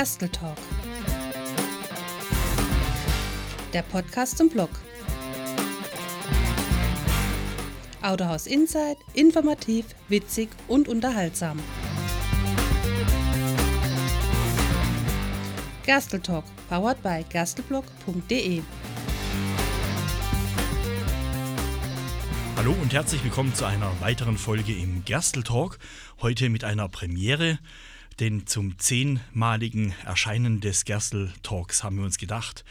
Gasteltalk. Der Podcast zum Blog. Autohaus Insight, informativ, witzig und unterhaltsam. Gasteltalk, powered by gastelblog.de. Hallo und herzlich willkommen zu einer weiteren Folge im Gersteltalk. Heute mit einer Premiere, denn zum zehnmaligen Erscheinen des Gersteltalks haben wir uns gedacht,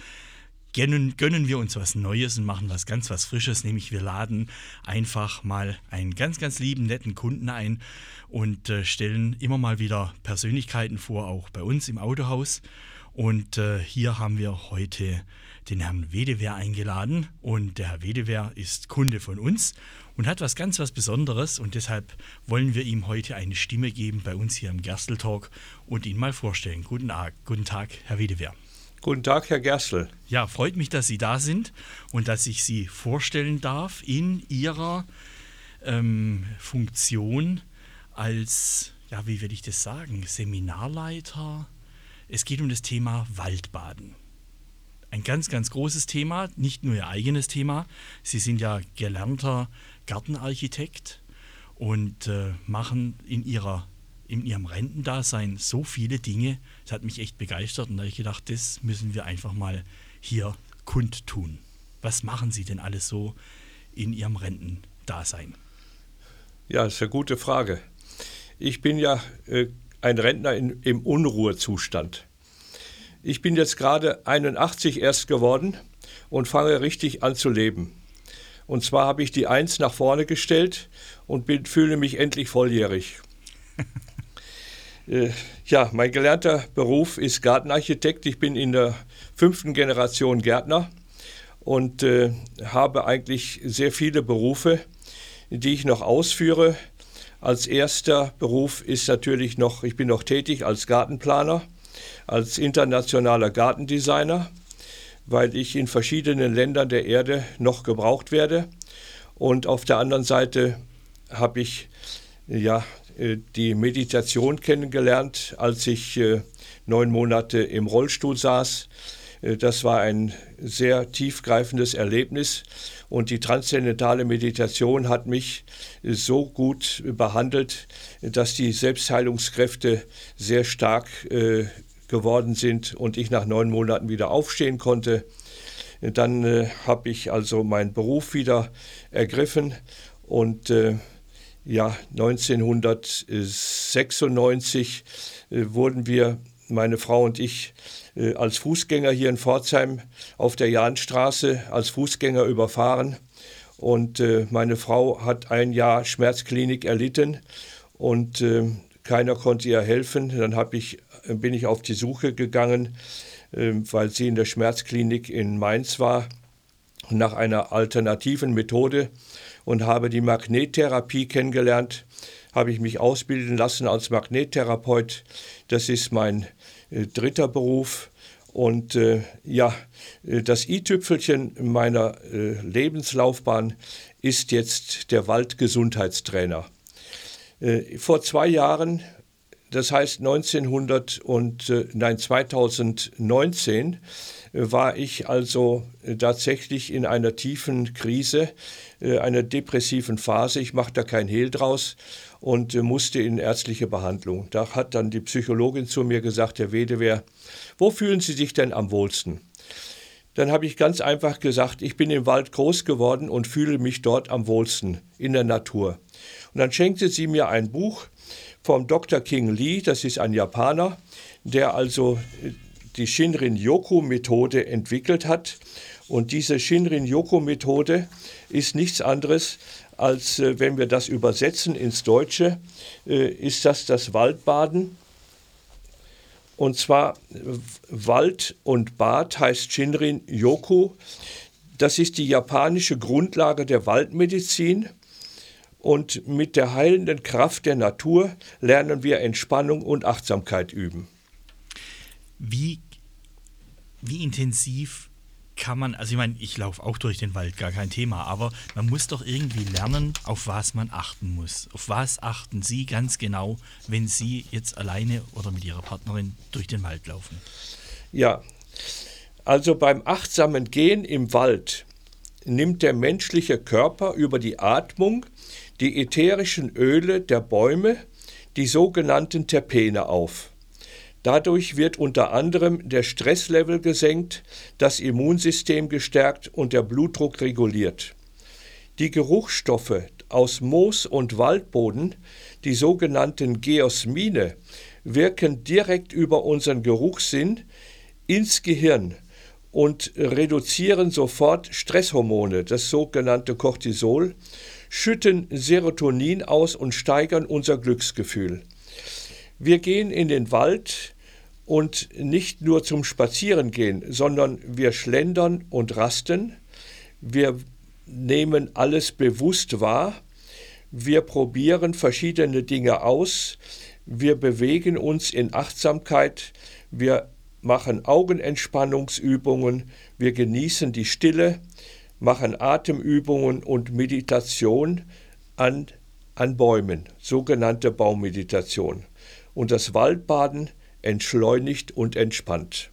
gönnen, gönnen wir uns was Neues und machen was ganz was Frisches, nämlich wir laden einfach mal einen ganz, ganz lieben, netten Kunden ein und äh, stellen immer mal wieder Persönlichkeiten vor, auch bei uns im Autohaus. Und äh, hier haben wir heute den Herrn Wedewehr eingeladen und der Herr Wedewehr ist Kunde von uns und hat was ganz was Besonderes und deshalb wollen wir ihm heute eine Stimme geben bei uns hier im Gerstl Talk und ihn mal vorstellen. Guten, guten Tag, Herr Wedewehr. Guten Tag, Herr Gerstl. Ja, freut mich, dass Sie da sind und dass ich Sie vorstellen darf in Ihrer ähm, Funktion als, ja, wie will ich das sagen, Seminarleiter. Es geht um das Thema Waldbaden ein ganz, ganz großes Thema, nicht nur Ihr eigenes Thema. Sie sind ja gelernter Gartenarchitekt und äh, machen in, ihrer, in Ihrem Rentendasein so viele Dinge. Das hat mich echt begeistert und da habe ich gedacht, das müssen wir einfach mal hier kundtun. Was machen Sie denn alles so in Ihrem Rentendasein? Ja, das ist eine gute Frage. Ich bin ja äh, ein Rentner in, im Unruhezustand. Ich bin jetzt gerade 81 erst geworden und fange richtig an zu leben. Und zwar habe ich die Eins nach vorne gestellt und bin, fühle mich endlich volljährig. äh, ja, mein gelernter Beruf ist Gartenarchitekt. Ich bin in der fünften Generation Gärtner und äh, habe eigentlich sehr viele Berufe, die ich noch ausführe. Als erster Beruf ist natürlich noch, ich bin noch tätig als Gartenplaner als internationaler Gartendesigner, weil ich in verschiedenen Ländern der Erde noch gebraucht werde. Und auf der anderen Seite habe ich ja, äh, die Meditation kennengelernt, als ich äh, neun Monate im Rollstuhl saß. Äh, das war ein sehr tiefgreifendes Erlebnis und die transzendentale Meditation hat mich so gut behandelt, dass die Selbstheilungskräfte sehr stark geworden sind und ich nach neun Monaten wieder aufstehen konnte. Dann äh, habe ich also meinen Beruf wieder ergriffen und äh, ja, 1996 äh, wurden wir, meine Frau und ich, äh, als Fußgänger hier in Pforzheim auf der Jahnstraße als Fußgänger überfahren. Und äh, meine Frau hat ein Jahr Schmerzklinik erlitten und äh, keiner konnte ihr helfen. Dann habe ich bin ich auf die Suche gegangen, ähm, weil sie in der Schmerzklinik in Mainz war, nach einer alternativen Methode und habe die Magnettherapie kennengelernt, habe ich mich ausbilden lassen als Magnettherapeut. Das ist mein äh, dritter Beruf. Und äh, ja, äh, das i-Tüpfelchen meiner äh, Lebenslaufbahn ist jetzt der Waldgesundheitstrainer. Äh, vor zwei Jahren das heißt 1900 und äh, nein 2019 äh, war ich also äh, tatsächlich in einer tiefen Krise, einer depressiven Phase. Ich mache da kein Hehl draus und musste in ärztliche Behandlung. Da hat dann die Psychologin zu mir gesagt, Herr Wedewehr, wo fühlen Sie sich denn am wohlsten? Dann habe ich ganz einfach gesagt, ich bin im Wald groß geworden und fühle mich dort am wohlsten, in der Natur. Und dann schenkte sie mir ein Buch, vom Dr. King Lee, das ist ein Japaner, der also äh, die Shinrin-Yoku-Methode entwickelt hat. Und diese Shinrin-Yoku-Methode ist nichts anderes, als äh, wenn wir das übersetzen ins Deutsche, äh, ist das das Waldbaden. Und zwar Wald und Bad heißt Shinrin-Yoku. Das ist die japanische Grundlage der Waldmedizin und mit der heilenden Kraft der Natur lernen wir Entspannung und Achtsamkeit üben. Wie, wie intensiv kann man, also ich meine, ich laufe auch durch den Wald, gar kein Thema, aber man muss doch irgendwie lernen, auf was man achten muss. Auf was achten Sie ganz genau, wenn Sie jetzt alleine oder mit Ihrer Partnerin durch den Wald laufen? Ja, also beim achtsamen Gehen im Wald nimmt der menschliche Körper über die Atmung die ätherischen Öle der Bäume, die sogenannten Terpene auf. Dadurch wird unter anderem der Stresslevel gesenkt, das Immunsystem gestärkt und der Blutdruck reguliert. Die Geruchsstoffe aus Moos und Waldboden, die sogenannten Geosmine, wirken direkt über unseren Geruchssinn ins Gehirn und reduzieren sofort Stresshormone, das sogenannte Cortisol, schütten Serotonin aus und steigern unser Glücksgefühl. Wir gehen in den Wald und nicht nur zum Spazierengehen, sondern wir schlendern und rasten. Wir nehmen alles bewusst wahr. Wir probieren verschiedene Dinge aus. Wir bewegen uns in Achtsamkeit. Wir machen Augenentspannungsübungen. Wir genießen die Stille, machen Atemübungen und Meditation an, an Bäumen, sogenannte Baummeditation und das Waldbaden entschleunigt und entspannt.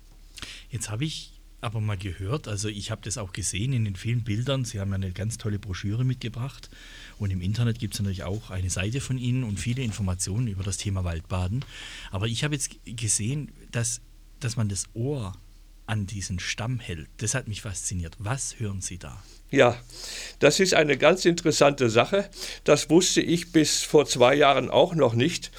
Jetzt habe ich aber mal gehört, also ich habe das auch gesehen in den vielen Bildern. Sie haben eine ganz tolle Broschüre mitgebracht und im Internet gibt es natürlich auch eine Seite von Ihnen und viele Informationen über das Thema Waldbaden. Aber ich habe jetzt gesehen, dass, dass man das Ohr an diesen Stamm hält. Das hat mich fasziniert. Was hören Sie da? Ja, das ist eine ganz interessante Sache. Das wusste ich bis vor zwei Jahren auch noch nicht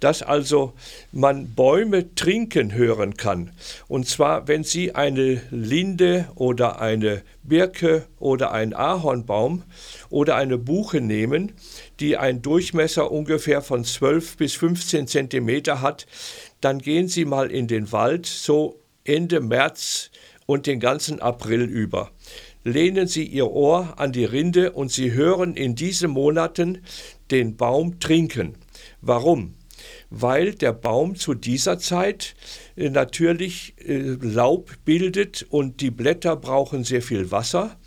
dass also man Bäume trinken hören kann. Und zwar, wenn Sie eine Linde oder eine Birke oder einen Ahornbaum oder eine Buche nehmen, die einen Durchmesser ungefähr von 12 bis 15 Zentimeter hat, dann gehen Sie mal in den Wald so Ende März und den ganzen April über lehnen Sie Ihr Ohr an die Rinde und Sie hören in diesen Monaten den Baum trinken. Warum? weil der Baum zu dieser Zeit äh, natürlich äh, Laub bildet und die Blätter brauchen sehr viel Wasser.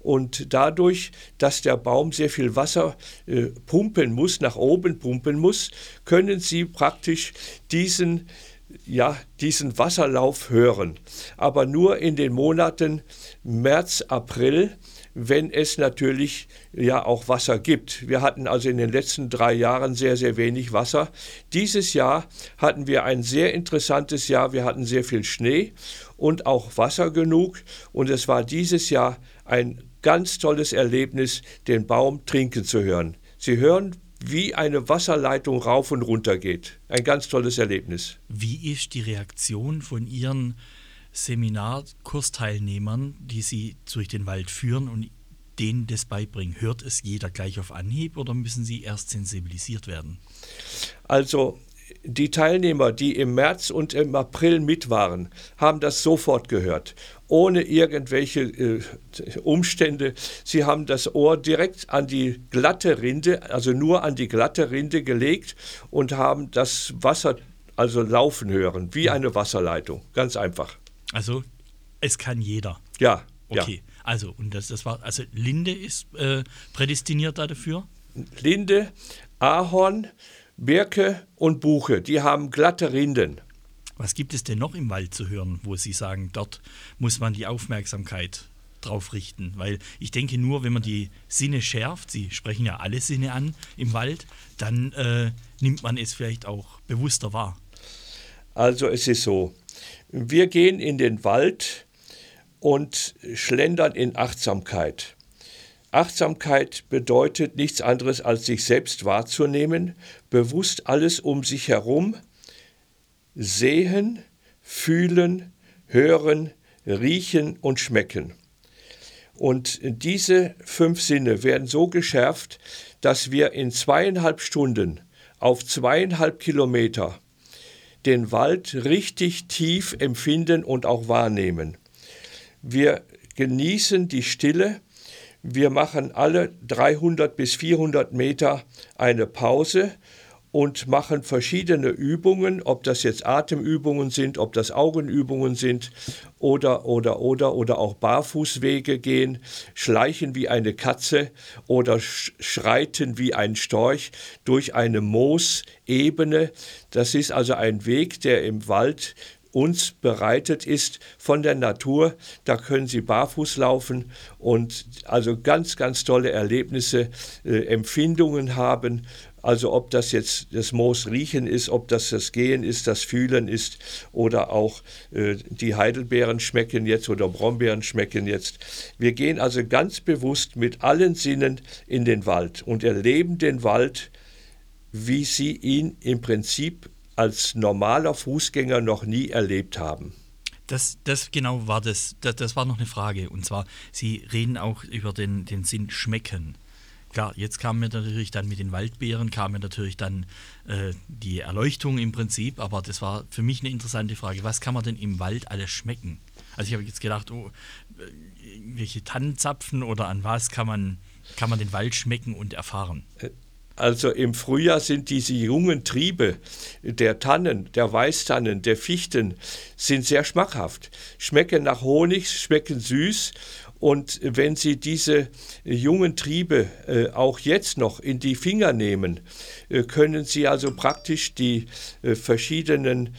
Und dadurch, dass der Baum sehr viel Wasser äh, pumpen muss, nach oben pumpen muss, können Sie praktisch diesen ja, diesen Wasserlauf hören. Aber nur in den Monaten März, April wenn es natürlich ja auch Wasser gibt. Wir hatten also in den letzten drei Jahren sehr, sehr wenig Wasser. Dieses Jahr hatten wir ein sehr interessantes Jahr. Wir hatten sehr viel Schnee und auch Wasser genug. Und es war dieses Jahr ein ganz tolles Erlebnis, den Baum trinken zu hören. Sie hören, wie eine Wasserleitung rauf und runter geht. Ein ganz tolles Erlebnis. Wie ist die Reaktion von Ihren Seminarkursteilnehmern, die Sie durch den Wald führen und denen das beibringen? Hört es jeder gleich auf Anhieb oder müssen sie erst sensibilisiert werden? Also die Teilnehmer, die im März und im April mit waren, haben das sofort gehört, ohne irgendwelche äh, Umstände. Sie haben das Ohr direkt an die glatte Rinde, also nur an die glatte Rinde gelegt und haben das Wasser also laufen hören, wie eine Wasserleitung. Ganz einfach. Also es kann jeder. Ja. Okay. Ja. Also, und das, das war, also Linde ist äh, prädestiniert dafür? Linde, Ahorn, Birke und Buche, die haben glatte Rinden. Was gibt es denn noch im Wald zu hören, wo Sie sagen, dort muss man die Aufmerksamkeit drauf richten? Weil ich denke, nur wenn man die Sinne schärft, Sie sprechen ja alle Sinne an im Wald, dann äh, nimmt man es vielleicht auch bewusster wahr. Also es ist so, wir gehen in den Wald und schlendern in Achtsamkeit. Achtsamkeit bedeutet nichts anderes als sich selbst wahrzunehmen, bewusst alles um sich herum sehen, fühlen, hören, riechen und schmecken. Und diese fünf Sinne werden so geschärft, dass wir in zweieinhalb Stunden auf zweieinhalb Kilometer den Wald richtig tief empfinden und auch wahrnehmen. Wir genießen die Stille. Wir machen alle 300 bis 400 Meter eine Pause und machen verschiedene Übungen, ob das jetzt Atemübungen sind, ob das Augenübungen sind oder oder oder oder auch Barfußwege gehen, schleichen wie eine Katze oder schreiten wie ein Storch durch eine Moosebene. Das ist also ein Weg, der im Wald uns bereitet ist von der Natur. Da können Sie barfuß laufen und also ganz, ganz tolle Erlebnisse, äh, Empfindungen haben. Also ob das jetzt das Moos riechen ist, ob das das Gehen ist, das Fühlen ist oder auch äh, die Heidelbeeren schmecken jetzt oder Brombeeren schmecken jetzt. Wir gehen also ganz bewusst mit allen Sinnen in den Wald und erleben den Wald, wie Sie ihn im Prinzip als normaler Fußgänger noch nie erlebt haben. Das, das genau war das, das, das war noch eine Frage. Und zwar, Sie reden auch über den, den Sinn schmecken. Klar, jetzt kam mir natürlich dann mit den Waldbeeren, kam mir natürlich dann äh, die Erleuchtung im Prinzip, aber das war für mich eine interessante Frage. Was kann man denn im Wald alles schmecken? Also ich habe jetzt gedacht, oh, welche Tannenzapfen oder an was kann man, kann man den Wald schmecken und erfahren? Äh, also im Frühjahr sind diese jungen Triebe der Tannen, der Weißtannen, der Fichten, sind sehr schmackhaft, schmecken nach Honig, schmecken süß und wenn Sie diese jungen Triebe äh, auch jetzt noch in die Finger nehmen, äh, können Sie also praktisch die äh, verschiedenen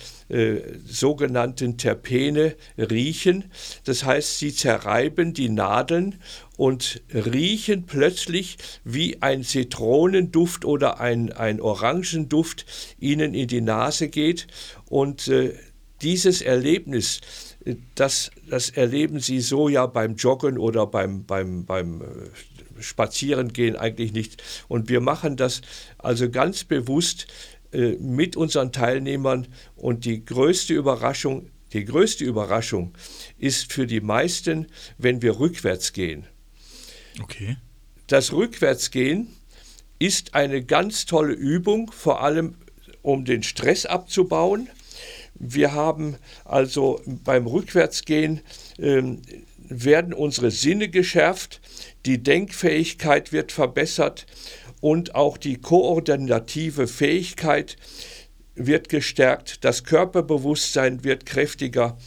sogenannten Terpene riechen. Das heißt, Sie zerreiben die Nadeln und riechen plötzlich, wie ein Zitronenduft oder ein, ein Orangenduft Ihnen in die Nase geht. Und dieses Erlebnis, das, das erleben Sie so ja beim Joggen oder beim, beim, beim äh, Spazierengehen eigentlich nicht. Und wir machen das also ganz bewusst äh, mit unseren Teilnehmern. Und die größte Überraschung, die größte Überraschung ist für die meisten, wenn wir rückwärts gehen. Okay. Das Rückwärtsgehen ist eine ganz tolle Übung, vor allem um den Stress abzubauen wir haben also beim Rückwärtsgehen äh, werden unsere Sinne geschärft, die Denkfähigkeit wird verbessert und auch die koordinative Fähigkeit wird gestärkt, das Körperbewusstsein wird kräftiger,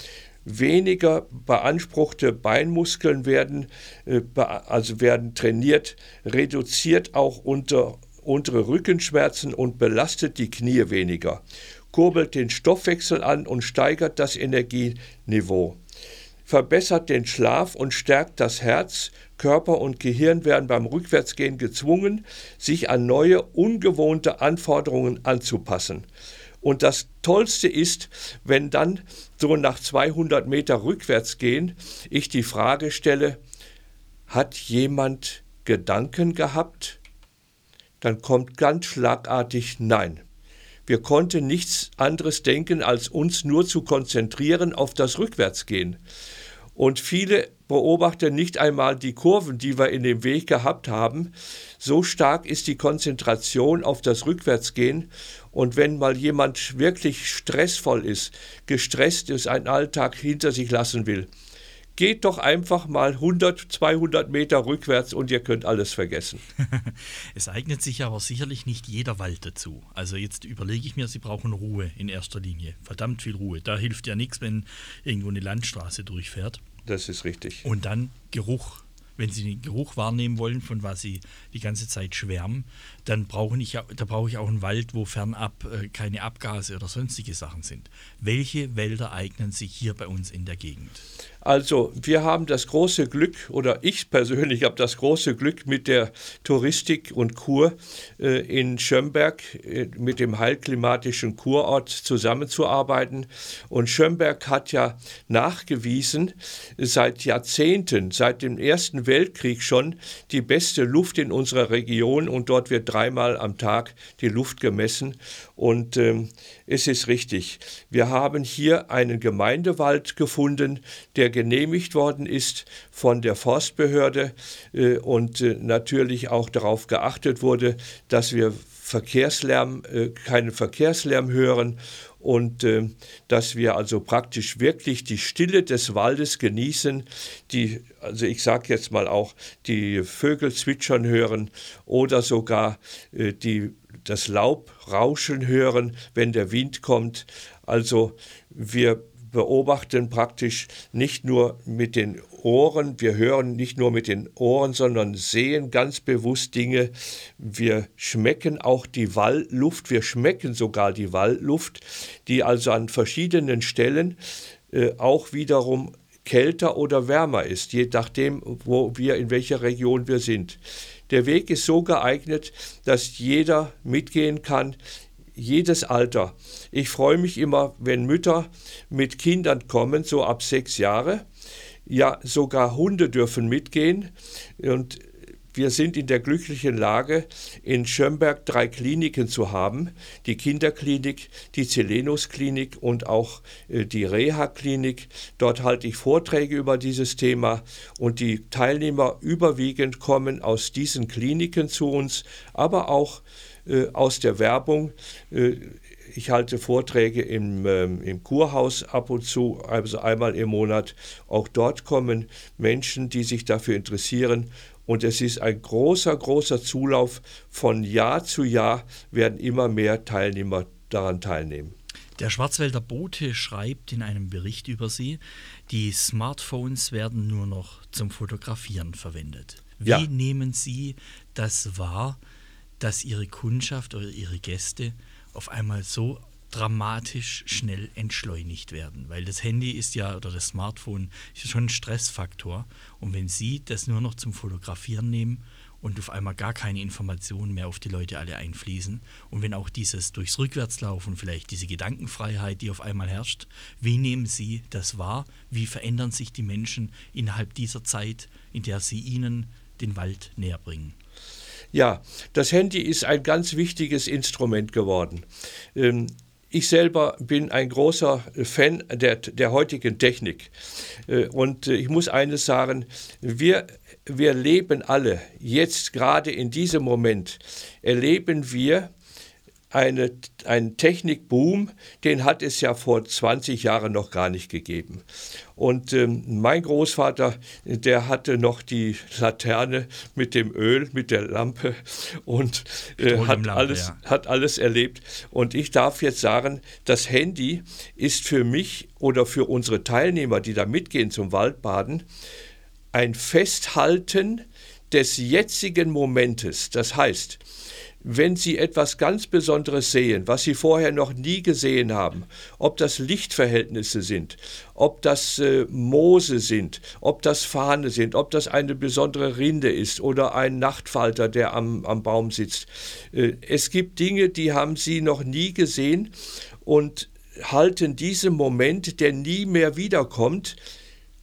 weniger beanspruchte Beinmuskeln werden, äh, also werden trainiert, reduziert auch unter, untere Rückenschmerzen und belastet die Knie weniger kurbelt den Stoffwechsel an und steigert das Energieniveau, verbessert den Schlaf und stärkt das Herz, Körper und Gehirn werden beim Rückwärtsgehen gezwungen, sich an neue, ungewohnte Anforderungen anzupassen. Und das Tollste ist, wenn dann so nach 200 Meter rückwärts gehen, ich die Frage stelle, hat jemand Gedanken gehabt? Dann kommt ganz schlagartig Nein. Wir konnten nichts anderes denken, als uns nur zu konzentrieren auf das Rückwärtsgehen. Und viele beobachten nicht einmal die Kurven, die wir in dem Weg gehabt haben. So stark ist die Konzentration auf das Rückwärtsgehen. Und wenn mal jemand wirklich stressvoll ist, gestresst ist, einen Alltag hinter sich lassen will, geht doch einfach mal 100, 200 Meter rückwärts und ihr könnt alles vergessen. es eignet sich aber sicherlich nicht jeder Wald dazu. Also jetzt überlege ich mir, Sie brauchen Ruhe in erster Linie. Verdammt viel Ruhe. Da hilft ja nichts, wenn irgendwo eine Landstraße durchfährt. Das ist richtig. Und dann Geruch wenn Sie den Geruch wahrnehmen wollen, von was Sie die ganze Zeit schwärmen, dann brauche ich, da brauche ich auch einen Wald, wo fernab äh, keine Abgase oder sonstige Sachen sind. Welche Wälder eignen sich hier bei uns in der Gegend? Also wir haben das große Glück, oder ich persönlich habe das große Glück, mit der Touristik und Kur äh, in Schömberg, äh, mit dem heilklimatischen Kurort zusammenzuarbeiten. Und Schömberg hat ja nachgewiesen, seit Jahrzehnten, seit dem Ersten Weltkrieg schon, die beste Luft in unserer Region. Und dort wird dreimal am Tag die Luft gemessen. Und ähm, es ist richtig. Wir haben hier einen Gemeindewald gefunden, der genehmigt worden ist von der Forstbehörde äh, und äh, natürlich auch darauf geachtet wurde, dass wir Verkehrslärm, äh, keinen Verkehrslärm hören und äh, dass wir also praktisch wirklich die Stille des Waldes genießen, die, also ich sage jetzt mal auch, die Vögel zwitschern hören oder sogar äh, die, das Laub rauschen hören, wenn der Wind kommt. Also wir beobachten praktisch nicht nur mit den Ohren, wir hören nicht nur mit den Ohren, sondern sehen ganz bewusst Dinge. Wir schmecken auch die Wallluft, wir schmecken sogar die Wallluft, die also an verschiedenen Stellen äh, auch wiederum kälter oder wärmer ist, je nachdem, wo wir in welcher Region wir sind. Der Weg ist so geeignet, dass jeder mitgehen kann, jedes Alter. Ich freue mich immer, wenn Mütter mit Kindern kommen, so ab sechs Jahre. Ja, sogar Hunde dürfen mitgehen. Und wir sind in der glücklichen Lage, in Schönberg drei Kliniken zu haben. Die Kinderklinik, die Zelenus-Klinik und auch äh, die Reha-Klinik. Dort halte ich Vorträge über dieses Thema und die Teilnehmer überwiegend kommen aus diesen Kliniken zu uns, aber auch äh, aus der Werbung. Äh, ich halte Vorträge im, ähm, im Kurhaus ab und zu, also einmal im Monat. Auch dort kommen Menschen, die sich dafür interessieren. Und es ist ein großer, großer Zulauf. Von Jahr zu Jahr werden immer mehr Teilnehmer daran teilnehmen. Der Schwarzwälder Bote schreibt in einem Bericht über sie, die Smartphones werden nur noch zum Fotografieren verwendet. Wie ja. nehmen Sie das wahr, dass Ihre Kundschaft oder Ihre Gäste auf einmal so dramatisch schnell entschleunigt werden. Weil das Handy ist ja, oder das Smartphone ist schon ein Stressfaktor. Und wenn Sie das nur noch zum Fotografieren nehmen und auf einmal gar keine Informationen mehr auf die Leute alle einfließen und wenn auch dieses durchs Rückwärtslaufen, vielleicht diese Gedankenfreiheit, die auf einmal herrscht, wie nehmen Sie das wahr? Wie verändern sich die Menschen innerhalb dieser Zeit, in der Sie ihnen den Wald näher bringen? Ja, das Handy ist ein ganz wichtiges Instrument geworden. Ähm, ich selber bin ein großer Fan der, der heutigen Technik. Äh, und äh, ich muss eines sagen, wir, wir leben alle, jetzt gerade in diesem Moment, erleben wir eine, einen Technikboom, den hat es ja vor 20 Jahren noch gar nicht gegeben. Und ähm, mein Großvater, der hatte noch die Laterne mit dem Öl, mit der Lampe und äh, hat, alles, ja. hat alles erlebt. Und ich darf jetzt sagen, das Handy ist für mich oder für unsere Teilnehmer, die da mitgehen zum Waldbaden, ein Festhalten des jetzigen Momentes. Das heißt, wenn Sie etwas ganz Besonderes sehen, was Sie vorher noch nie gesehen haben, ob das Lichtverhältnisse sind, ob das äh, Moose sind, ob das Fahne sind, ob das eine besondere Rinde ist oder ein Nachtfalter, der am, am Baum sitzt. Äh, es gibt Dinge, die haben Sie noch nie gesehen und halten diesen Moment, der nie mehr wiederkommt,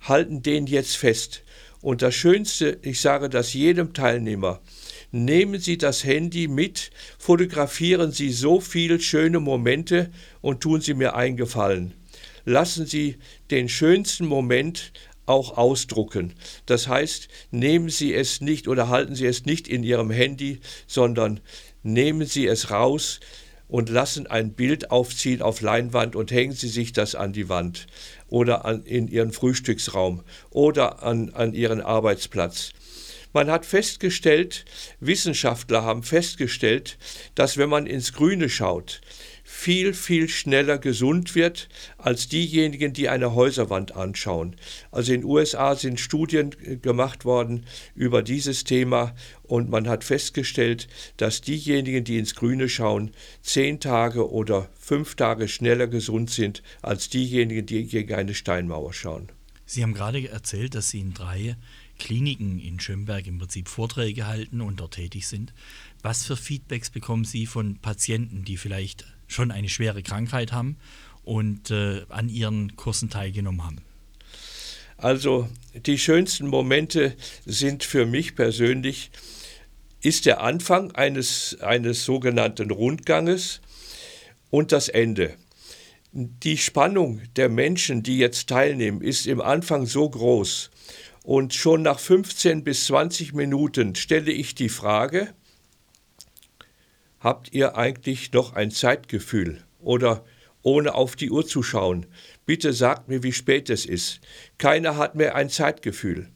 halten den jetzt fest. Und das Schönste, ich sage das jedem Teilnehmer, Nehmen Sie das Handy mit, fotografieren Sie so viele schöne Momente und tun Sie mir einen Gefallen. Lassen Sie den schönsten Moment auch ausdrucken. Das heißt, nehmen Sie es nicht oder halten Sie es nicht in Ihrem Handy, sondern nehmen Sie es raus und lassen ein Bild aufziehen auf Leinwand und hängen Sie sich das an die Wand oder an, in Ihren Frühstücksraum oder an, an Ihren Arbeitsplatz. Man hat festgestellt, Wissenschaftler haben festgestellt, dass wenn man ins Grüne schaut, viel, viel schneller gesund wird als diejenigen, die eine Häuserwand anschauen. Also in den USA sind Studien gemacht worden über dieses Thema und man hat festgestellt, dass diejenigen, die ins Grüne schauen, zehn Tage oder fünf Tage schneller gesund sind als diejenigen, die gegen eine Steinmauer schauen. Sie haben gerade erzählt, dass Sie in drei Kliniken in Schönberg im Prinzip Vorträge halten und dort tätig sind. Was für Feedbacks bekommen Sie von Patienten, die vielleicht schon eine schwere Krankheit haben und äh, an Ihren Kursen teilgenommen haben? Also die schönsten Momente sind für mich persönlich, ist der Anfang eines, eines sogenannten Rundganges und das Ende. Die Spannung der Menschen, die jetzt teilnehmen, ist im Anfang so groß und schon nach 15 bis 20 Minuten stelle ich die Frage, habt ihr eigentlich noch ein Zeitgefühl oder, ohne auf die Uhr zu schauen. Bitte sagt mir, wie spät es ist. Keiner hat mehr ein Zeitgefühl.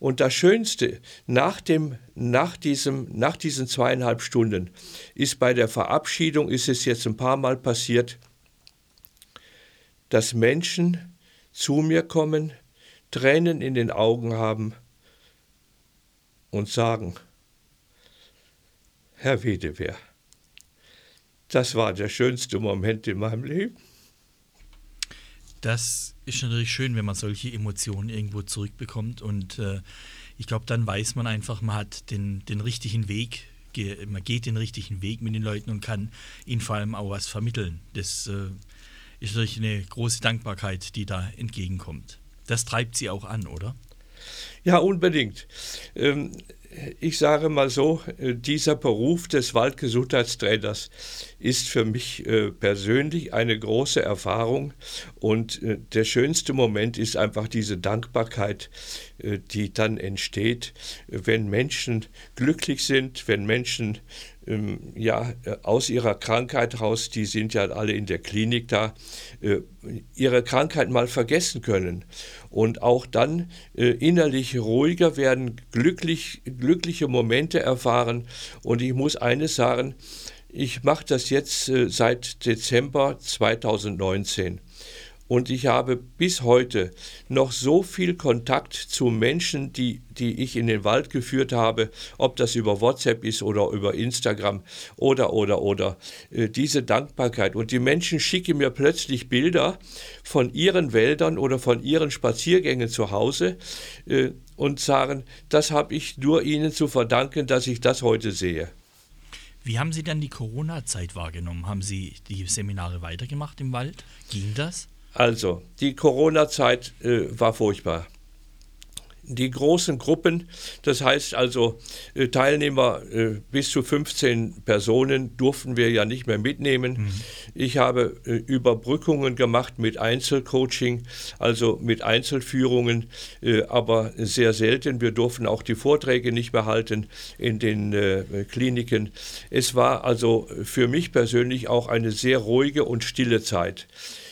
Und das Schönste nach, dem, nach, diesem, nach diesen zweieinhalb Stunden ist bei der Verabschiedung, ist es jetzt ein paar Mal passiert, dass Menschen zu mir kommen, Tränen in den Augen haben und sagen, Herr Wedewehr, das war der schönste Moment in meinem Leben. Das ist natürlich schön, wenn man solche Emotionen irgendwo zurückbekommt. Und äh, ich glaube, dann weiß man einfach, man hat den, den richtigen Weg, man geht den richtigen Weg mit den Leuten und kann ihnen vor allem auch was vermitteln. Das äh, ist natürlich eine große Dankbarkeit, die da entgegenkommt. Das treibt sie auch an, oder? Ja, unbedingt. Ähm, ich sage mal so, äh, dieser Beruf des Waldgesundheitstrainers ist für mich äh, persönlich eine große Erfahrung und äh, der schönste Moment ist einfach diese Dankbarkeit, die dann entsteht, wenn Menschen glücklich sind, wenn Menschen ähm, ja, aus ihrer Krankheit raus, die sind ja alle in der Klinik da, ihre Krankheit mal vergessen können und auch dann äh, innerlich ruhiger werden, glücklich, glückliche Momente erfahren. Und ich muss eines sagen, ich mache das jetzt äh, seit Dezember 2019. Und ich habe bis heute noch so viel Kontakt zu Menschen, die, die ich in den Wald geführt habe, ob das über WhatsApp ist oder über Instagram oder, oder, oder. Äh, diese Dankbarkeit. Und die Menschen schicken mir plötzlich Bilder von ihren Wäldern oder von ihren Spaziergängen zu Hause äh, und sagen, das habe ich nur ihnen zu verdanken, dass ich das heute sehe. Wie haben Sie dann die Corona-Zeit wahrgenommen? Haben Sie die Seminare weitergemacht im Wald? Ging das? Also, die Corona-Zeit äh, war furchtbar. Die großen Gruppen, das heißt also äh, Teilnehmer äh, bis zu 15 Personen durften wir ja nicht mehr mitnehmen. Mhm. Ich habe äh, Überbrückungen gemacht mit Einzelcoaching, also mit Einzelführungen, äh, aber sehr selten. Wir durften auch die Vorträge nicht mehr halten in den äh, Kliniken. Es war also für mich persönlich auch eine sehr ruhige und stille Zeit.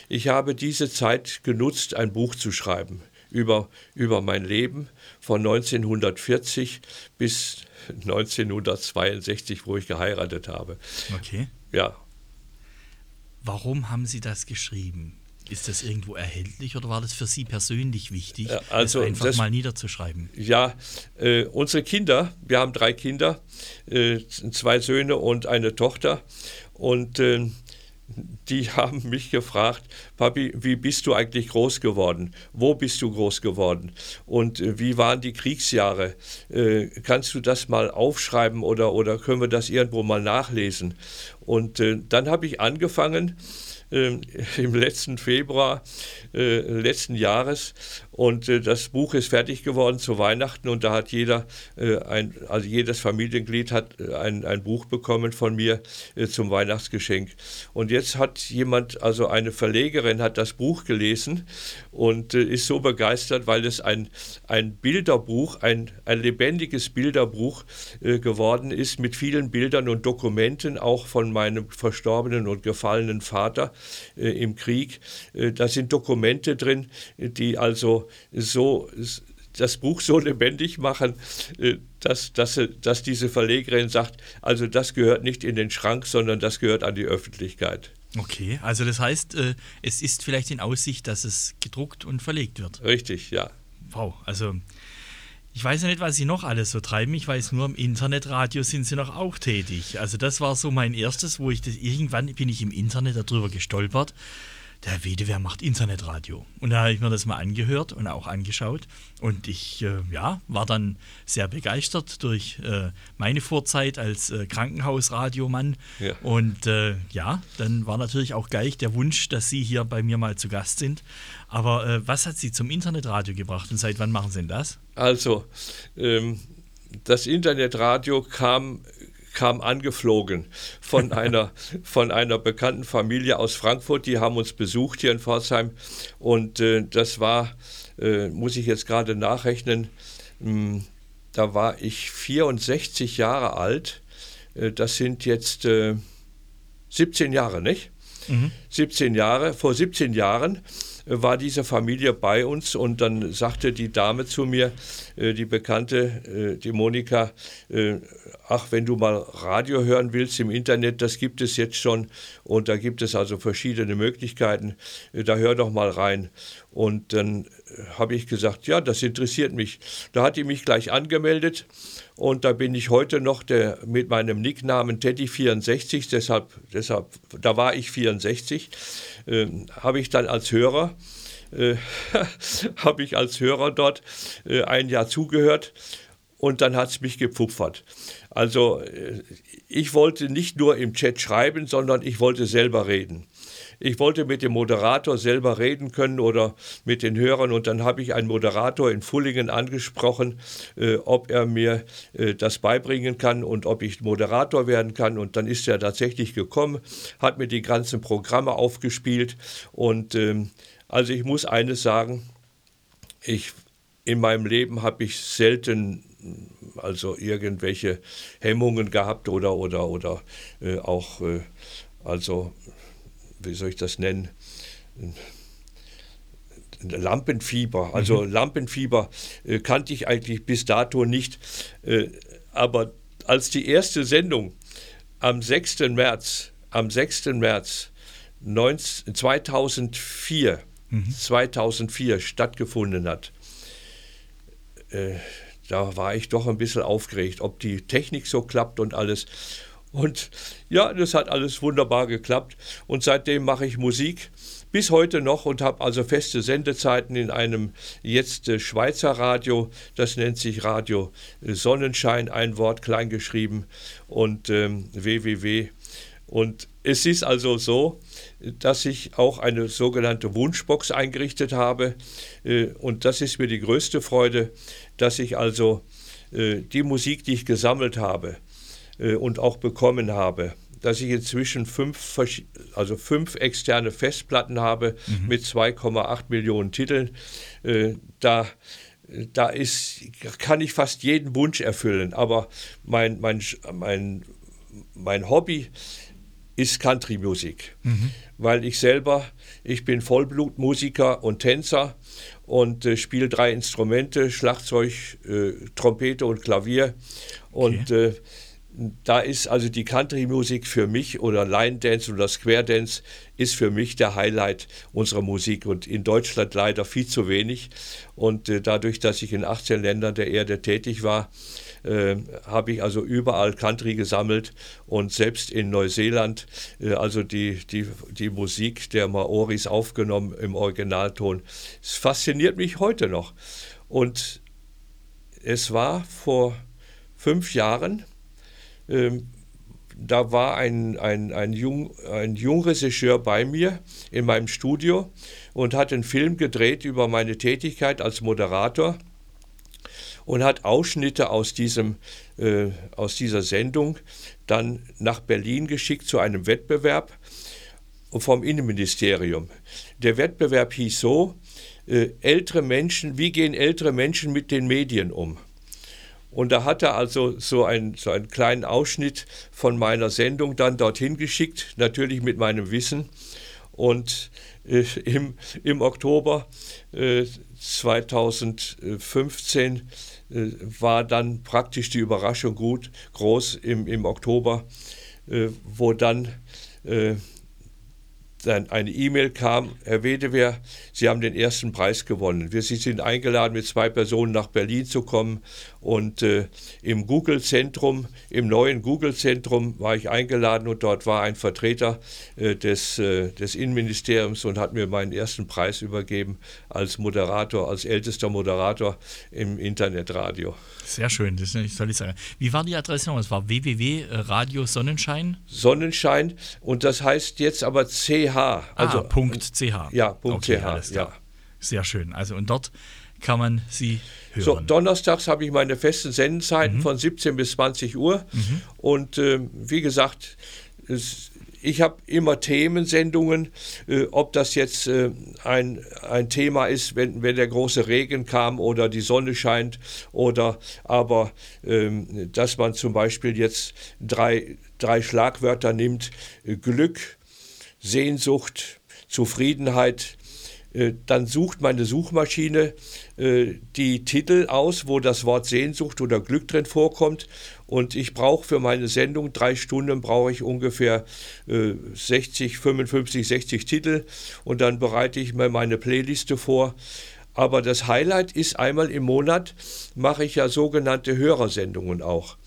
Ich habe diese Zeit genutzt, ein Buch zu schreiben über, über mein Leben von 1940 bis 1962, wo ich geheiratet habe. Okay. Ja. Warum haben Sie das geschrieben? Ist das irgendwo erhältlich oder war das für Sie persönlich wichtig, also das einfach das, mal niederzuschreiben? Ja, äh, unsere Kinder, wir haben drei Kinder, äh, zwei Söhne und eine Tochter. Und äh, die haben mich gefragt, Papi, wie bist du eigentlich groß geworden? Wo bist du groß geworden? Und äh, wie waren die Kriegsjahre? Äh, kannst du das mal aufschreiben oder, oder können wir das irgendwo mal nachlesen? Und äh, dann habe ich angefangen, äh, im letzten Februar letzten Jahres. Und äh, das Buch ist fertig geworden zu Weihnachten und da hat jeder, äh, ein, also jedes Familienglied hat äh, ein, ein Buch bekommen von mir äh, zum Weihnachtsgeschenk. Und jetzt hat jemand, also eine Verlegerin, hat das Buch gelesen und ist so begeistert, weil es ein, ein Bilderbuch, ein, ein lebendiges Bilderbuch geworden ist mit vielen Bildern und Dokumenten, auch von meinem verstorbenen und gefallenen Vater äh, im Krieg. Äh, da sind Dokumente drin, die also so das Buch so lebendig machen, äh, dass, dass, dass diese Verlegerin sagt, also das gehört nicht in den Schrank, sondern das gehört an die Öffentlichkeit. Okay, also das heißt, es ist vielleicht in Aussicht, dass es gedruckt und verlegt wird. Richtig, ja. Wow, also ich weiß ja nicht, was sie noch alles so treiben. Ich weiß nur, im Internetradio sind sie noch auch tätig. Also das war so mein erstes, wo ich das irgendwann bin ich im Internet darüber gestolpert der Wedewehr macht Internetradio. Und da habe ich mir das mal angehört und auch angeschaut. Und ich äh, ja, war dann sehr begeistert durch äh, meine Vorzeit als äh, Krankenhausradiomann. Ja. Und äh, ja, dann war natürlich auch gleich der Wunsch, dass Sie hier bei mir mal zu Gast sind. Aber äh, was hat Sie zum Internetradio gebracht und seit wann machen Sie denn das? Also, ähm, das Internetradio kam kam angeflogen von einer, von einer bekannten Familie aus Frankfurt. Die haben uns besucht hier in Pforzheim. Und äh, das war, äh, muss ich jetzt gerade nachrechnen, mh, hm, da war ich 64 Jahre alt. Äh, das sind jetzt 17 äh, Jahre, nicht? Mhm. 17 Jahre, vor 17 Jahren war diese Familie bei uns und dann sagte die Dame zu mir, äh, die Bekannte, äh, die Monika, äh, ach, wenn du mal Radio hören willst im Internet, das gibt es jetzt schon und da gibt es also verschiedene Möglichkeiten, da hör doch mal rein. Und dann habe ich gesagt, ja, das interessiert mich. Da hat die mich gleich angemeldet und da bin ich heute noch der, mit meinem Nicknamen Teddy64, deshalb, deshalb, da war ich 64, äh, habe ich dann als Hörer, äh, habe ich als Hörer dort äh, ein Jahr zugehört und dann hat es mich gepfupfert. Also äh, ich wollte nicht nur im Chat schreiben, sondern ich wollte selber reden. Ich wollte mit dem Moderator selber reden können oder mit den Hörern. Und dann habe ich einen Moderator in Fullingen angesprochen, äh, ob er mir äh, das beibringen kann und ob ich Moderator werden kann. Und dann ist er tatsächlich gekommen, hat mir die ganzen Programme aufgespielt. Und ähm, also ich muss eines sagen, ich in meinem Leben habe ich selten also irgendwelche Hemmungen gehabt oder oder oder äh, auch äh, also wie soll ich das nennen? Lampenfieber. Also mhm. Lampenfieber äh, kannte ich eigentlich bis dato nicht. Äh, aber als die erste Sendung am 6. März, am 6. März 19, 2004, mhm. 2004 stattgefunden hat, äh, da war ich doch ein bisschen aufgeregt, ob die Technik so klappt und alles. Und ja, das hat alles wunderbar geklappt. Und seitdem mache ich Musik bis heute noch und habe also feste Sendezeiten in einem jetzt äh, Schweizer Radio. Das nennt sich Radio Sonnenschein, ein Wort klein geschrieben und ähm, www. Und es ist also so, dass ich auch eine sogenannte Wunschbox eingerichtet habe. Äh, und das ist mir die größte Freude, dass ich also äh, die Musik, die ich gesammelt habe, äh, und auch bekommen habe. Dass ich inzwischen fünf, also fünf externe Festplatten habe mhm. mit 2,8 Millionen Titeln. Äh, da da ist, kann ich fast jeden Wunsch erfüllen. Aber mein, mein, mein, mein Hobby ist Country-Musik, mhm. weil ich selber, ich bin Vollblutmusiker und Tänzer und äh, spiele drei Instrumente, Schlagzeug, äh, Trompete und Klavier. Und okay. äh, da ist also die Country-Musik für mich oder Line Dance oder Square Dance ist für mich der Highlight unserer Musik und in Deutschland leider viel zu wenig. Und äh, dadurch, dass ich in 18 Ländern der Erde tätig war, äh, habe ich also überall Country gesammelt und selbst in Neuseeland, äh, also die, die, die Musik der Maoris aufgenommen im Originalton. Es fasziniert mich heute noch. Und es war vor fünf Jahren, ähm, da war ein, ein, ein, Jung, ein Jungregisseur bei mir in meinem Studio und hat einen Film gedreht über meine Tätigkeit als Moderator und hat Ausschnitte aus, diesem, äh, aus dieser Sendung dann nach Berlin geschickt zu einem Wettbewerb vom Innenministerium. Der Wettbewerb hieß so, äh, ältere Menschen, wie gehen ältere Menschen mit den Medien um? Und da hat er also so, ein, so einen kleinen Ausschnitt von meiner Sendung dann dorthin geschickt, natürlich mit meinem Wissen. Und äh, im, im Oktober äh, 2015 äh, war dann praktisch die Überraschung gut, groß im, im Oktober, äh, wo dann äh, dann eine E-Mail kam, Herr Wedewehr, Sie haben den ersten Preis gewonnen. Sie sind eingeladen, mit zwei Personen nach Berlin zu kommen. Und äh, im Google-Zentrum, im neuen Google-Zentrum war ich eingeladen und dort war ein Vertreter äh, des, äh, des Innenministeriums und hat mir meinen ersten Preis übergeben als Moderator, als ältester Moderator im Internetradio. Sehr schön, das soll ich sagen. Wie war die Adresse noch? Es war www.radio Sonnenschein? Sonnenschein und das heißt jetzt aber CH. Also, ah, Punkt .ch. Ja, Punkt okay, .ch. Ja. Sehr schön. Also und dort kann man sie hören. So, donnerstags habe ich meine festen Sendenzeiten mhm. von 17 bis 20 Uhr. Mhm. Und äh, wie gesagt, es, ich habe immer Themensendungen, äh, ob das jetzt äh, ein, ein Thema ist, wenn, wenn der große Regen kam oder die Sonne scheint oder aber, ähm, dass man zum Beispiel jetzt drei, drei Schlagwörter nimmt, äh, Glück, Sehnsucht, Zufriedenheit, dann sucht meine Suchmaschine äh, die Titel aus, wo das Wort Sehnsucht oder Glück drin vorkommt. Und ich brauche für meine Sendung drei Stunden, brauche ich ungefähr 60, 55, 60 Titel. Und dann bereite ich mir meine Playliste vor. Aber das Highlight ist einmal im Monat, mache ich ja sogenannte Hörersendungen auch.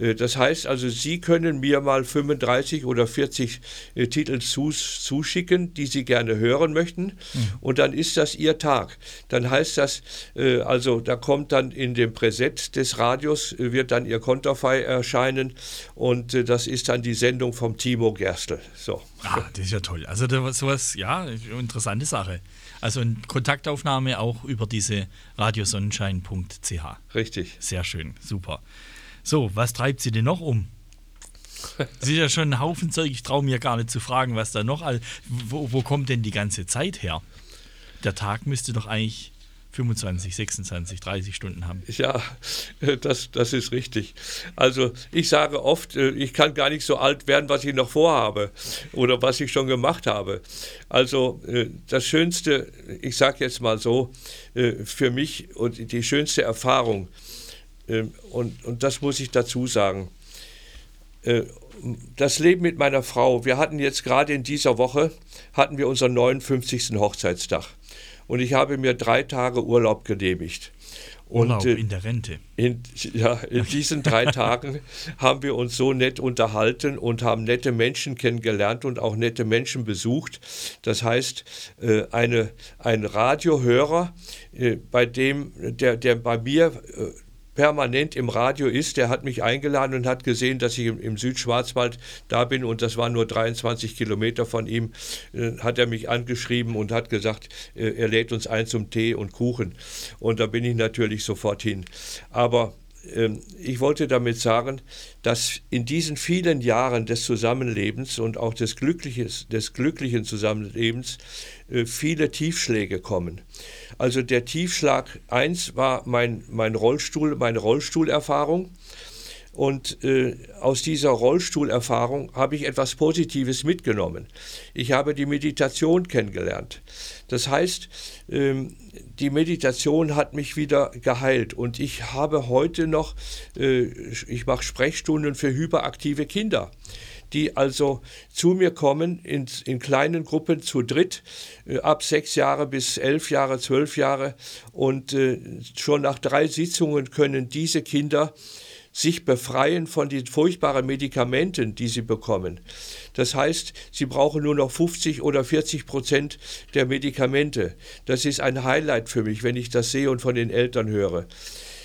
Äh, das heißt also, Sie können mir mal 35 oder 40 äh, Titel zuschicken, die Sie gerne hören möchten. Mhm. Und dann ist das Ihr Tag. Dann heißt das, äh, also da kommt dann in dem Präset des Radios, wird dann Ihr Konterfei erscheinen. Und das ist dann die Sendung vom Timo Gerstl. So. Ah, das ist ja toll. Also sowas, ja, interessante Sache. Also eine Kontaktaufnahme auch über diese radiosonnenschein.ch. Richtig. Sehr schön, super. So, was treibt sie denn noch um? Sie ist ja schon ein Haufen Zeug. Ich traue mir gar nicht zu fragen, was da noch. Wo, wo kommt denn die ganze Zeit her? Der Tag müsste doch eigentlich 25, 26, 30 Stunden haben. Ja, das, das ist richtig. Also ich sage oft, äh, ich kann gar nicht so alt werden, was ich noch vorhabe oder was ich schon gemacht habe. Also äh, das Schönste, ich sage jetzt mal so, äh, für mich und die schönste Erfahrung, und, und das muss ich dazu sagen. Äh, das Leben mit meiner Frau, wir hatten jetzt gerade in dieser Woche, hatten wir unseren 59. Hochzeitstag. Und ich habe mir drei Tage Urlaub genehmigt. Urlaub und, äh, in der Rente. In, ja, in diesen drei Tagen haben wir uns so nett unterhalten und haben nette Menschen kennengelernt und auch nette Menschen besucht. Das heißt, äh, eine, ein Radiohörer, bei dem, der, der bei mir permanent im Radio ist. Der hat mich eingeladen und hat gesehen, dass ich im, Südschwarzwald da bin und das waren nur 23 Kilometer von ihm. Äh, hat er mich angeschrieben und hat gesagt, äh, er lädt uns ein zum Tee und Kuchen. Und da bin ich natürlich sofort hin. Aber ähm, ich wollte damit sagen, dass in diesen vielen Jahren des Zusammenlebens und auch des, des glücklichen Zusammenlebens viele Tiefschläge kommen. Also der Tiefschlag 1 war mein, mein Rollstuhl, meine Rollstuhlerfahrung. Und äh, aus dieser Rollstuhlerfahrung habe ich etwas Positives mitgenommen. Ich habe die Meditation kennengelernt. Das heißt, ähm, die Meditation hat mich wieder geheilt und ich habe heute noch, äh, ich mache Sprechstunden für hyperaktive Kinder die also zu mir kommen in, in kleinen Gruppen zu dritt, äh, ab sechs Jahre bis elf Jahre, zwölf Jahre. Und äh, schon nach drei Sitzungen können diese Kinder sich befreien von den furchtbaren Medikamenten, die sie bekommen. Das heißt, sie brauchen nur noch 50 oder 40 Prozent der Medikamente. Das ist ein Highlight für mich, wenn ich das sehe und von den Eltern höre.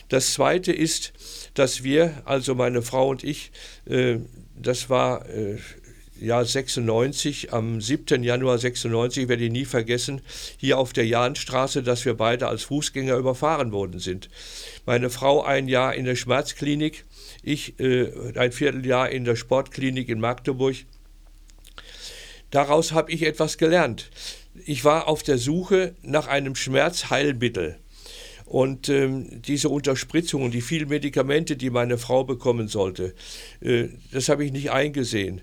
Das Zweite ist, dass wir, also meine Frau und ich, äh, das war äh, Jahr 96, am 7. Januar 96, werde ich nie vergessen, hier auf der Jahnstraße, dass wir beide als Fußgänger überfahren worden sind. Meine Frau ein Jahr in der Schmerzklinik, ich äh, ein Vierteljahr in der Sportklinik in Magdeburg. Daraus habe ich etwas gelernt. Ich war auf der Suche nach einem Schmerzheilmittel. Und ähm, diese Unterspritzungen, die vielen Medikamente, die meine Frau bekommen sollte, äh, das habe ich nicht eingesehen.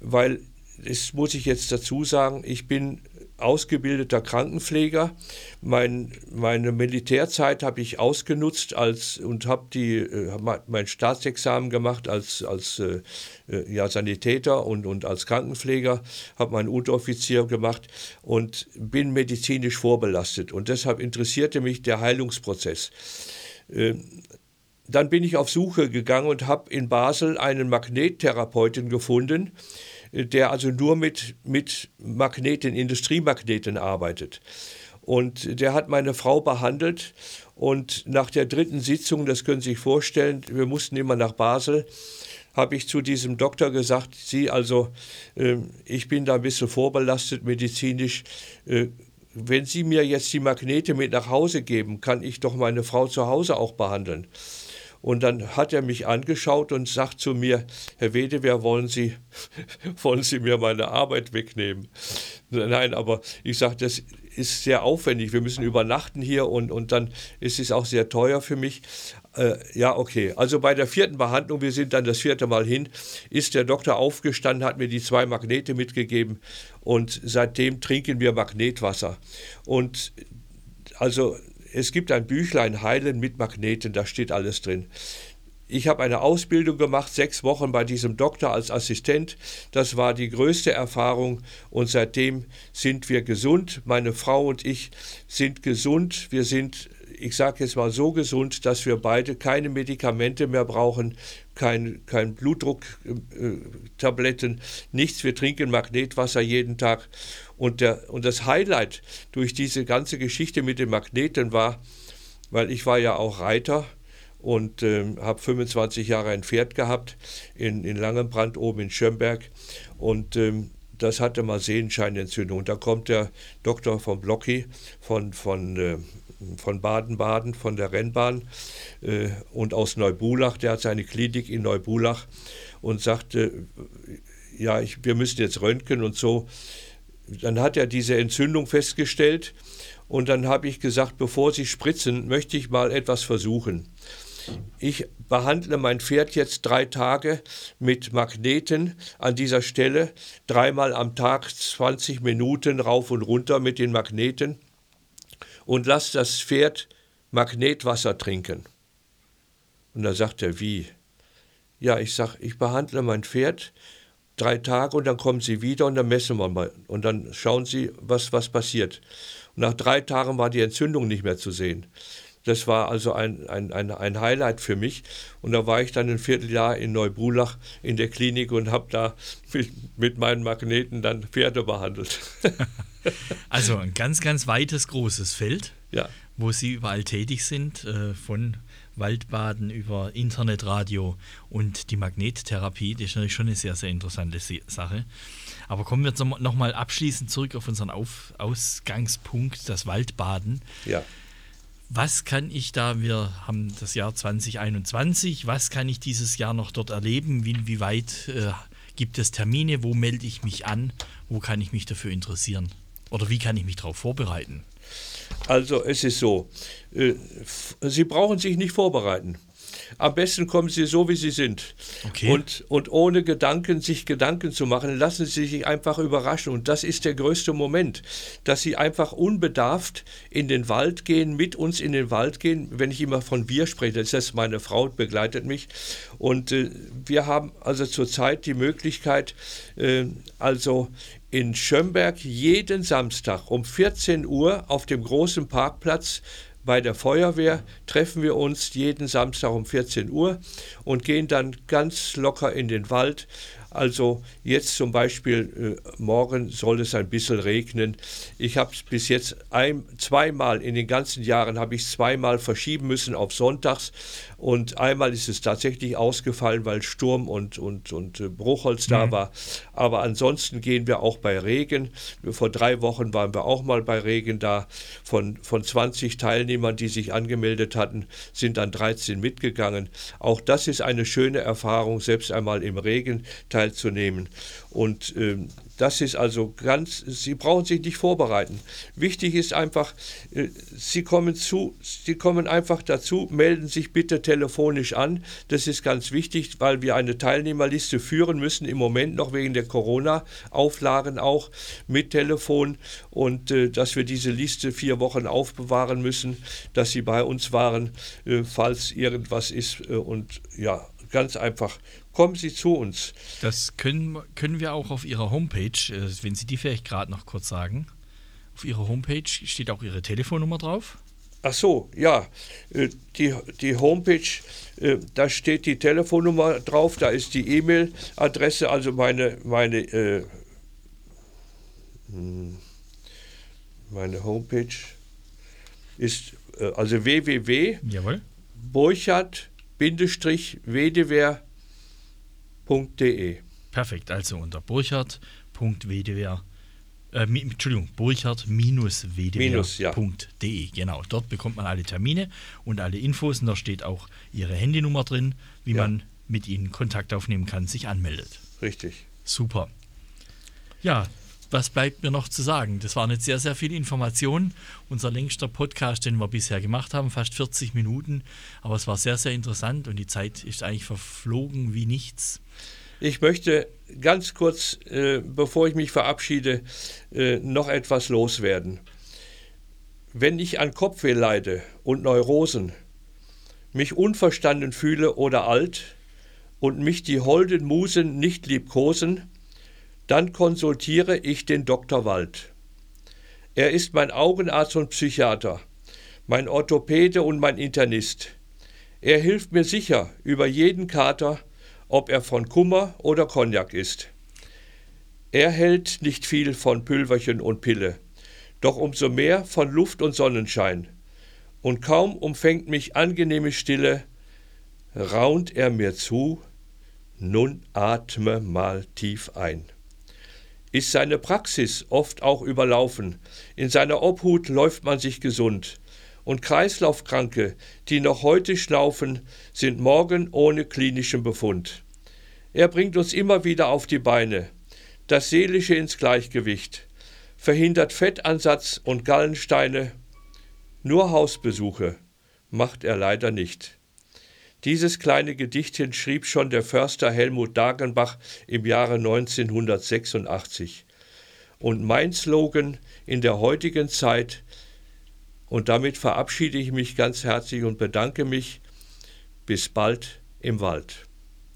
Weil, das muss ich jetzt dazu sagen, ich bin ausgebildeter Krankenpfleger. Mein, meine Militärzeit habe ich ausgenutzt als, und habe äh, mein Staatsexamen gemacht als, als äh, äh, ja, Sanitäter und, und als Krankenpfleger, habe meinen Unteroffizier gemacht und bin medizinisch vorbelastet. Und deshalb interessierte mich der Heilungsprozess. Äh, dann bin ich auf Suche gegangen und habe in Basel einen Magnettherapeuten gefunden, der also nur mit, mit Magneten, Industriemagneten arbeitet. Und der hat meine Frau behandelt und nach der dritten Sitzung, das können Sie sich vorstellen, wir mussten immer nach Basel, habe ich zu diesem Doktor gesagt, Sie also, äh, ich bin da ein bisschen vorbelastet medizinisch, äh, wenn Sie mir jetzt die Magnete mit nach Hause geben, kann ich doch meine Frau zu Hause auch behandeln. Und dann hat er mich angeschaut und sagt zu mir, Herr Wedewehr, wollen Sie, wollen Sie mir meine Arbeit wegnehmen? Nein, aber ich sage, das ist sehr aufwendig. Wir müssen übernachten hier und, und dann ist es auch sehr teuer für mich. Äh, ja, okay. Also bei der vierten Behandlung, wir sind dann das vierte Mal hin, ist der Doktor aufgestanden, hat mir die zwei Magnete mitgegeben und seitdem trinken wir Magnetwasser. Und also es gibt ein Büchlein Heilen mit Magneten, da steht alles drin. Ich habe eine Ausbildung gemacht, sechs Wochen bei diesem Doktor als Assistent. Das war die größte Erfahrung und seitdem sind wir gesund. Meine Frau und ich sind gesund. Wir sind, ich sage jetzt mal so gesund, dass wir beide keine Medikamente mehr brauchen, kein, kein Blutdrucktabletten, äh, nichts. Wir trinken Magnetwasser jeden Tag. Und, der, und das Highlight durch diese ganze Geschichte mit den Magneten war, weil ich war ja auch Reiter und äh, habe 25 Jahre ein Pferd gehabt in, in Langenbrand oben in Schönberg und ähm, das hatte mal Sehenscheinentzündung. Da kommt der Doktor von Blocki von, von, äh, von Baden-Baden, von der Rennbahn äh, und aus Neubulach, der hat seine Klinik in Neubulach und sagte, ja, ich, wir müssen jetzt röntgen und so. Dann hat er diese Entzündung festgestellt und dann habe ich gesagt, bevor Sie spritzen, möchte ich mal etwas versuchen. Ich behandle mein Pferd jetzt drei Tage mit Magneten an dieser Stelle, dreimal am Tag 20 Minuten rauf und runter mit den Magneten und lasse das Pferd Magnetwasser trinken. Und da sagt er, wie? Ja, ich sage, ich behandle mein Pferd drei Tage und dann kommen Sie wieder und dann messen wir mal und dann schauen Sie, was, was passiert. Und nach drei Tagen war die Entzündung nicht mehr zu sehen. Das war also ein, ein, ein, ein Highlight für mich. Und da war ich dann ein Vierteljahr in Neubulach in der Klinik und habe da mit, mit meinen Magneten dann Pferde behandelt. also ein ganz, ganz weites, großes Feld, ja. wo Sie überall tätig sind, äh, von Waldbaden über Internetradio und die Magnettherapie. Das ist natürlich schon eine sehr, sehr interessante Sache. Aber kommen wir jetzt nochmal abschließend zurück auf unseren auf Ausgangspunkt, das Waldbaden. Ja. Was kann ich da, wir haben das Jahr 2021, was kann ich dieses Jahr noch dort erleben? Wie, wie weit äh, gibt es Termine? Wo melde ich mich an? Wo kann ich mich dafür interessieren? Oder wie kann ich mich darauf vorbereiten? Also es ist so, äh, Sie brauchen sich nicht vorbereiten. Am besten kommen Sie so, wie Sie sind. Okay. Und, und ohne Gedanken, sich Gedanken zu machen, lassen Sie sich einfach überraschen. Und das ist der größte Moment, dass Sie einfach unbedarft in den Wald gehen, mit uns in den Wald gehen. Wenn ich immer von wir spreche, das ist meine Frau, begleitet mich. Und äh, wir haben also zurzeit die Möglichkeit, äh, also in Schönberg jeden Samstag um 14 Uhr auf dem großen Parkplatz bei der Feuerwehr treffen wir uns jeden Samstag um 14 Uhr und gehen dann ganz locker in den Wald also jetzt zum Beispiel, äh, morgen soll es ein bisschen regnen. Ich habe es bis jetzt ein, zweimal in den ganzen Jahren, habe ich zweimal verschieben müssen auf Sonntags. Und einmal ist es tatsächlich ausgefallen, weil Sturm und, und, und äh, Bruchholz da mhm. war. Aber ansonsten gehen wir auch bei Regen. Vor drei Wochen waren wir auch mal bei Regen da. Von, von 20 Teilnehmern, die sich angemeldet hatten, sind dann 13 mitgegangen. Auch das ist eine schöne Erfahrung, selbst einmal im Regen teilzunehmen. Und ähm, das ist also ganz, Sie brauchen sich nicht vorbereiten. Wichtig ist einfach, äh, Sie kommen zu, Sie kommen einfach dazu, melden sich bitte telefonisch an. Das ist ganz wichtig, weil wir eine Teilnehmerliste führen müssen, im Moment noch wegen der Corona-Auflagen auch mit Telefon und äh, dass wir diese Liste vier Wochen aufbewahren müssen, dass Sie bei uns waren, äh, falls irgendwas ist und ja, ganz einfach kommen Sie zu uns. Das können, können wir auch auf Ihrer Homepage, äh, wenn Sie die vielleicht gerade noch kurz sagen. Auf Ihrer Homepage steht auch Ihre Telefonnummer drauf. Ach so, ja. Äh, die, die Homepage, äh, da steht die Telefonnummer drauf, da ist die E-Mail-Adresse, also meine, meine, äh, hm, meine Homepage ist also www. Jawohl. Burchard-Wedewehr Perfekt, also unter burchard.wedewehr.de Äh, Entschuldigung, burchard-wdr.de. ja. Genau, dort bekommt man alle Termine und alle Infos und da steht auch Ihre Handynummer drin, wie Ja. man mit Ihnen Kontakt aufnehmen kann, sich anmeldet. Richtig. Super. Ja, was bleibt mir noch zu sagen? Das waren jetzt sehr, sehr viele Informationen. Unser längster Podcast, den wir bisher gemacht haben, fast 40 Minuten. Aber es war sehr, sehr interessant und die Zeit ist eigentlich verflogen wie nichts. Ich möchte ganz kurz, äh, bevor ich mich verabschiede, äh, noch etwas loswerden. Wenn ich an Kopfweh leide und Neurosen, mich unverstanden fühle oder alt und mich die holden Musen nicht liebkosen, dann konsultiere ich den Dr. Wald. Er ist mein Augenarzt und Psychiater, mein Orthopäde und mein Internist. Er hilft mir sicher über jeden Kater, ob er von Kummer oder Cognac ist. Er hält nicht viel von Pülverchen und Pille, doch umso mehr von Luft und Sonnenschein. Und kaum umfängt mich angenehme Stille, raunt er mir zu, nun atme mal tief ein. Ist seine Praxis oft auch überlaufen, in seiner Obhut läuft man sich gesund, und Kreislaufkranke, die noch heute schlaufen, sind morgen ohne klinischen Befund. Er bringt uns immer wieder auf die Beine, das Seelische ins Gleichgewicht, verhindert Fettansatz und Gallensteine, nur Hausbesuche macht er leider nicht. Dieses kleine Gedichtchen schrieb schon der Förster Helmut Dagenbach im Jahre 1986. Und mein Slogan in der heutigen Zeit, und damit verabschiede ich mich ganz herzlich und bedanke mich, bis bald im Wald.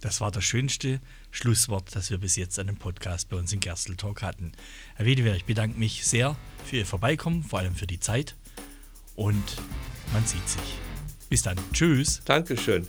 Das war das schönste Schlusswort, das wir bis jetzt an dem Podcast bei uns in Gerstl Talk hatten. Herr Wedewehr, ich bedanke mich sehr für Ihr Vorbeikommen, vor allem für die Zeit. Und man sieht sich. Bis dann. Tschüss. Dankeschön.